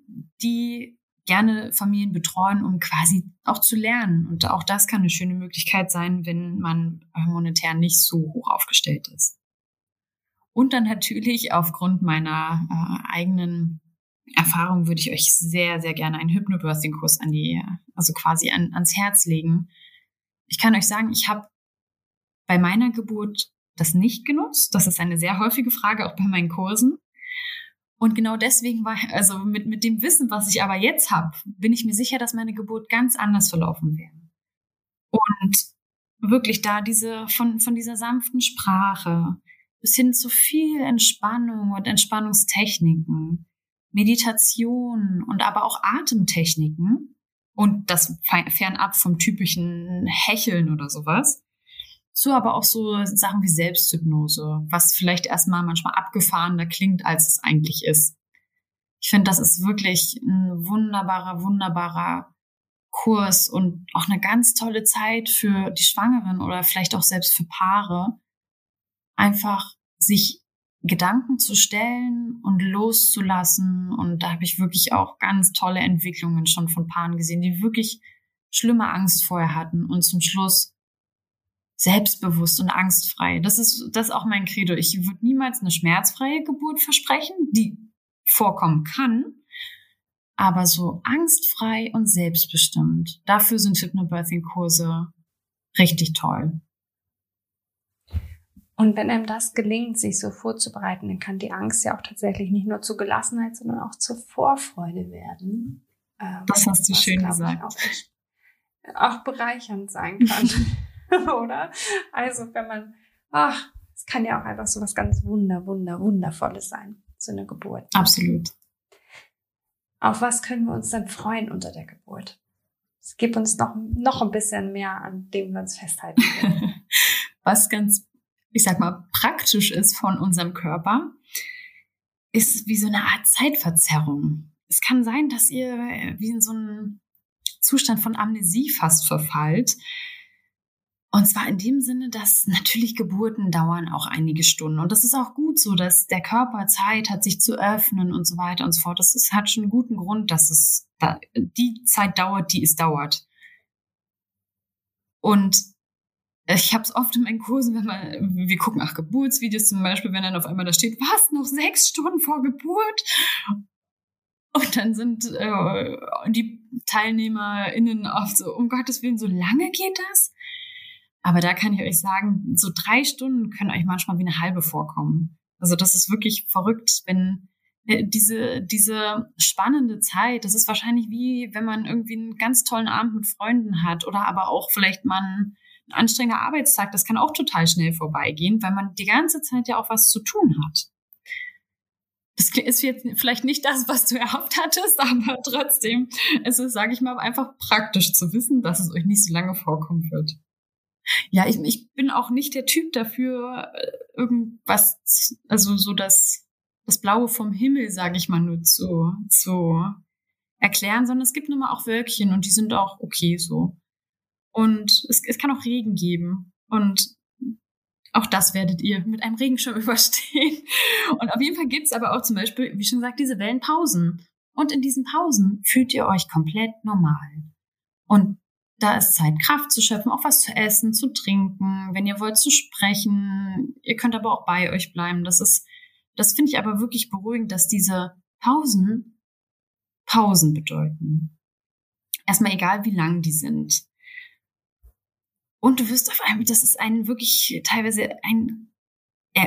S2: die gerne Familien betreuen, um quasi auch zu lernen. Und auch das kann eine schöne Möglichkeit sein, wenn man monetär nicht so hoch aufgestellt ist. Und dann natürlich aufgrund meiner äh, eigenen Erfahrung würde ich euch sehr, sehr gerne einen Hypnobirthing-Kurs an die, also quasi an, ans Herz legen. Ich kann euch sagen, ich habe bei meiner Geburt das nicht genutzt. Das ist eine sehr häufige Frage, auch bei meinen Kursen. Und genau deswegen war, also mit, mit dem Wissen, was ich aber jetzt habe, bin ich mir sicher, dass meine Geburt ganz anders verlaufen wäre. Und wirklich da diese, von, von dieser sanften Sprache bis hin zu viel Entspannung und Entspannungstechniken, Meditation und aber auch Atemtechniken und das fernab vom typischen Hecheln oder sowas, zu aber auch so Sachen wie Selbsthypnose, was vielleicht erstmal manchmal abgefahrener klingt, als es eigentlich ist. Ich finde, das ist wirklich ein wunderbarer, wunderbarer Kurs und auch eine ganz tolle Zeit für die Schwangeren oder vielleicht auch selbst für Paare, einfach sich Gedanken zu stellen und loszulassen. Und da habe ich wirklich auch ganz tolle Entwicklungen schon von Paaren gesehen, die wirklich schlimme Angst vorher hatten und zum Schluss selbstbewusst und angstfrei. Das ist, das ist auch mein Credo. Ich würde niemals eine schmerzfreie Geburt versprechen, die vorkommen kann. Aber so angstfrei und selbstbestimmt. Dafür sind Hypnobirthing-Kurse richtig toll.
S1: Und wenn einem das gelingt, sich so vorzubereiten, dann kann die Angst ja auch tatsächlich nicht nur zur Gelassenheit, sondern auch zur Vorfreude werden.
S2: Ähm, das hast du schön gesagt.
S1: Auch, auch bereichernd sein kann. Oder? Also, wenn man, ach, es kann ja auch einfach so was ganz wunder, wunder, wundervolles sein, so eine Geburt.
S2: Absolut.
S1: Auf was können wir uns dann freuen unter der Geburt? Es gibt uns noch, noch ein bisschen mehr, an dem wir uns festhalten können.
S2: was ganz ich sag mal, praktisch ist von unserem Körper, ist wie so eine Art Zeitverzerrung. Es kann sein, dass ihr wie in so einen Zustand von Amnesie fast verfallt. Und zwar in dem Sinne, dass natürlich Geburten dauern auch einige Stunden. Und das ist auch gut so, dass der Körper Zeit hat, sich zu öffnen und so weiter und so fort. Das ist, hat schon einen guten Grund, dass es da, die Zeit dauert, die es dauert. Und ich habe es oft in meinen Kursen, wenn man, wir gucken nach Geburtsvideos zum Beispiel, wenn dann auf einmal da steht, was, noch sechs Stunden vor Geburt? Und dann sind äh, die TeilnehmerInnen oft so, um Gottes Willen, so lange geht das? Aber da kann ich euch sagen, so drei Stunden können euch manchmal wie eine halbe vorkommen. Also das ist wirklich verrückt, wenn äh, diese, diese spannende Zeit, das ist wahrscheinlich wie, wenn man irgendwie einen ganz tollen Abend mit Freunden hat oder aber auch vielleicht man anstrengender Arbeitstag, das kann auch total schnell vorbeigehen, weil man die ganze Zeit ja auch was zu tun hat. Das ist jetzt vielleicht nicht das, was du erhofft hattest, aber trotzdem ist es, sage ich mal, einfach praktisch zu wissen, dass es euch nicht so lange vorkommen wird. Ja, ich, ich bin auch nicht der Typ dafür, äh, irgendwas, also so das, das Blaue vom Himmel, sage ich mal, nur zu, zu erklären, sondern es gibt nun mal auch Wölkchen und die sind auch okay so. Und es, es kann auch Regen geben. Und auch das werdet ihr mit einem Regenschirm überstehen. Und auf jeden Fall gibt's aber auch zum Beispiel, wie schon gesagt, diese Wellenpausen. Und in diesen Pausen fühlt ihr euch komplett normal. Und da ist Zeit, Kraft zu schöpfen, auch was zu essen, zu trinken, wenn ihr wollt zu sprechen. Ihr könnt aber auch bei euch bleiben. Das ist, das finde ich aber wirklich beruhigend, dass diese Pausen Pausen bedeuten. Erstmal egal, wie lang die sind. Und du wirst auf einmal, das ist ein wirklich teilweise ein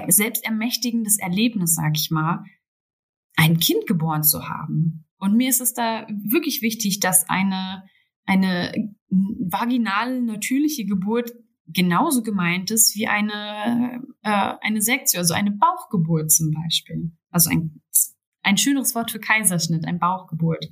S2: selbstermächtigendes Erlebnis, sag ich mal, ein Kind geboren zu haben. Und mir ist es da wirklich wichtig, dass eine, eine vaginale, natürliche Geburt genauso gemeint ist wie eine, äh, eine Sektion, also eine Bauchgeburt zum Beispiel. Also ein, ein schöneres Wort für Kaiserschnitt, ein Bauchgeburt.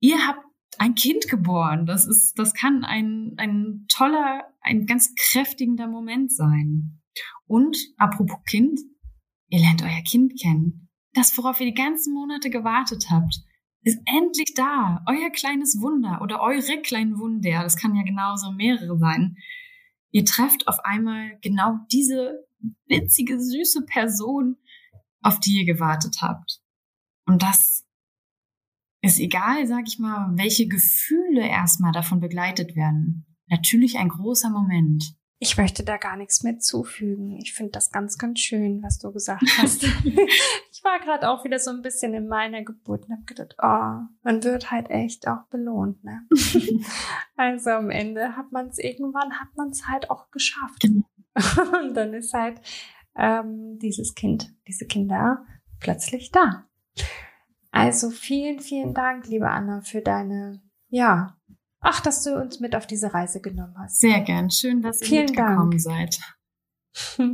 S2: Ihr habt ein Kind geboren. Das ist, das kann ein, ein toller, ein ganz kräftigender Moment sein. Und apropos Kind, ihr lernt euer Kind kennen. Das, worauf ihr die ganzen Monate gewartet habt, ist endlich da. Euer kleines Wunder oder eure kleinen Wunder. Das kann ja genauso mehrere sein. Ihr trefft auf einmal genau diese witzige, süße Person, auf die ihr gewartet habt. Und das ist egal, sag ich mal, welche Gefühle erstmal davon begleitet werden. Natürlich ein großer Moment.
S1: Ich möchte da gar nichts mehr zufügen. Ich finde das ganz, ganz schön, was du gesagt hast. ich war gerade auch wieder so ein bisschen in meiner Geburt und habe gedacht, oh, man wird halt echt auch belohnt. Ne? also am Ende hat man es irgendwann, hat man es halt auch geschafft. Genau. und dann ist halt ähm, dieses Kind, diese Kinder plötzlich da. Also vielen, vielen Dank, liebe Anna, für deine, ja, ach, dass du uns mit auf diese Reise genommen hast.
S2: Sehr gern. Schön, dass ihr vielen mitgekommen Dank. seid.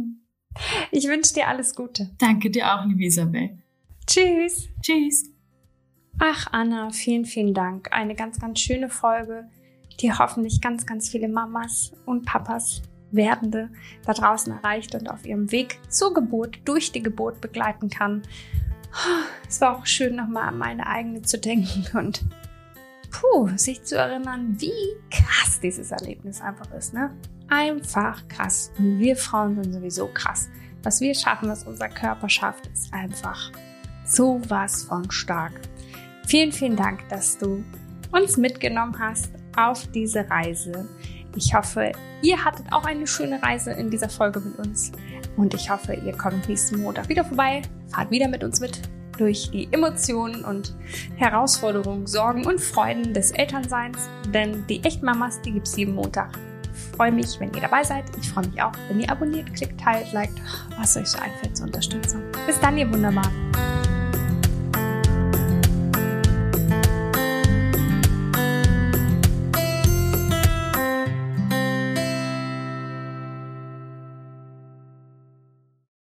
S1: Ich wünsche dir alles Gute.
S2: Danke dir auch, liebe Isabel.
S1: Tschüss.
S2: Tschüss.
S1: Ach, Anna, vielen, vielen Dank. Eine ganz, ganz schöne Folge, die hoffentlich ganz, ganz viele Mamas und Papas Werdende da draußen erreicht und auf ihrem Weg zur Geburt, durch die Geburt begleiten kann. Es war auch schön, nochmal an meine eigene zu denken und puh, sich zu erinnern, wie krass dieses Erlebnis einfach ist, ne? Einfach krass. Und wir Frauen sind sowieso krass. Was wir schaffen, was unser Körper schafft, ist einfach sowas von stark. Vielen, vielen Dank, dass du uns mitgenommen hast auf diese Reise Ich hoffe, ihr hattet auch eine schöne Reise in dieser Folge mit uns. Und ich hoffe, ihr kommt nächsten Montag wieder vorbei, fahrt wieder mit uns mit durch die Emotionen und Herausforderungen, Sorgen und Freuden des Elternseins. Denn die Echtmamas, die gibt es jeden Montag. Ich freue mich, wenn ihr dabei seid. Ich freue mich auch, wenn ihr abonniert, klickt, teilt, liked, was euch so einfällt zur Unterstützung. Bis dann, ihr Wunderbaren.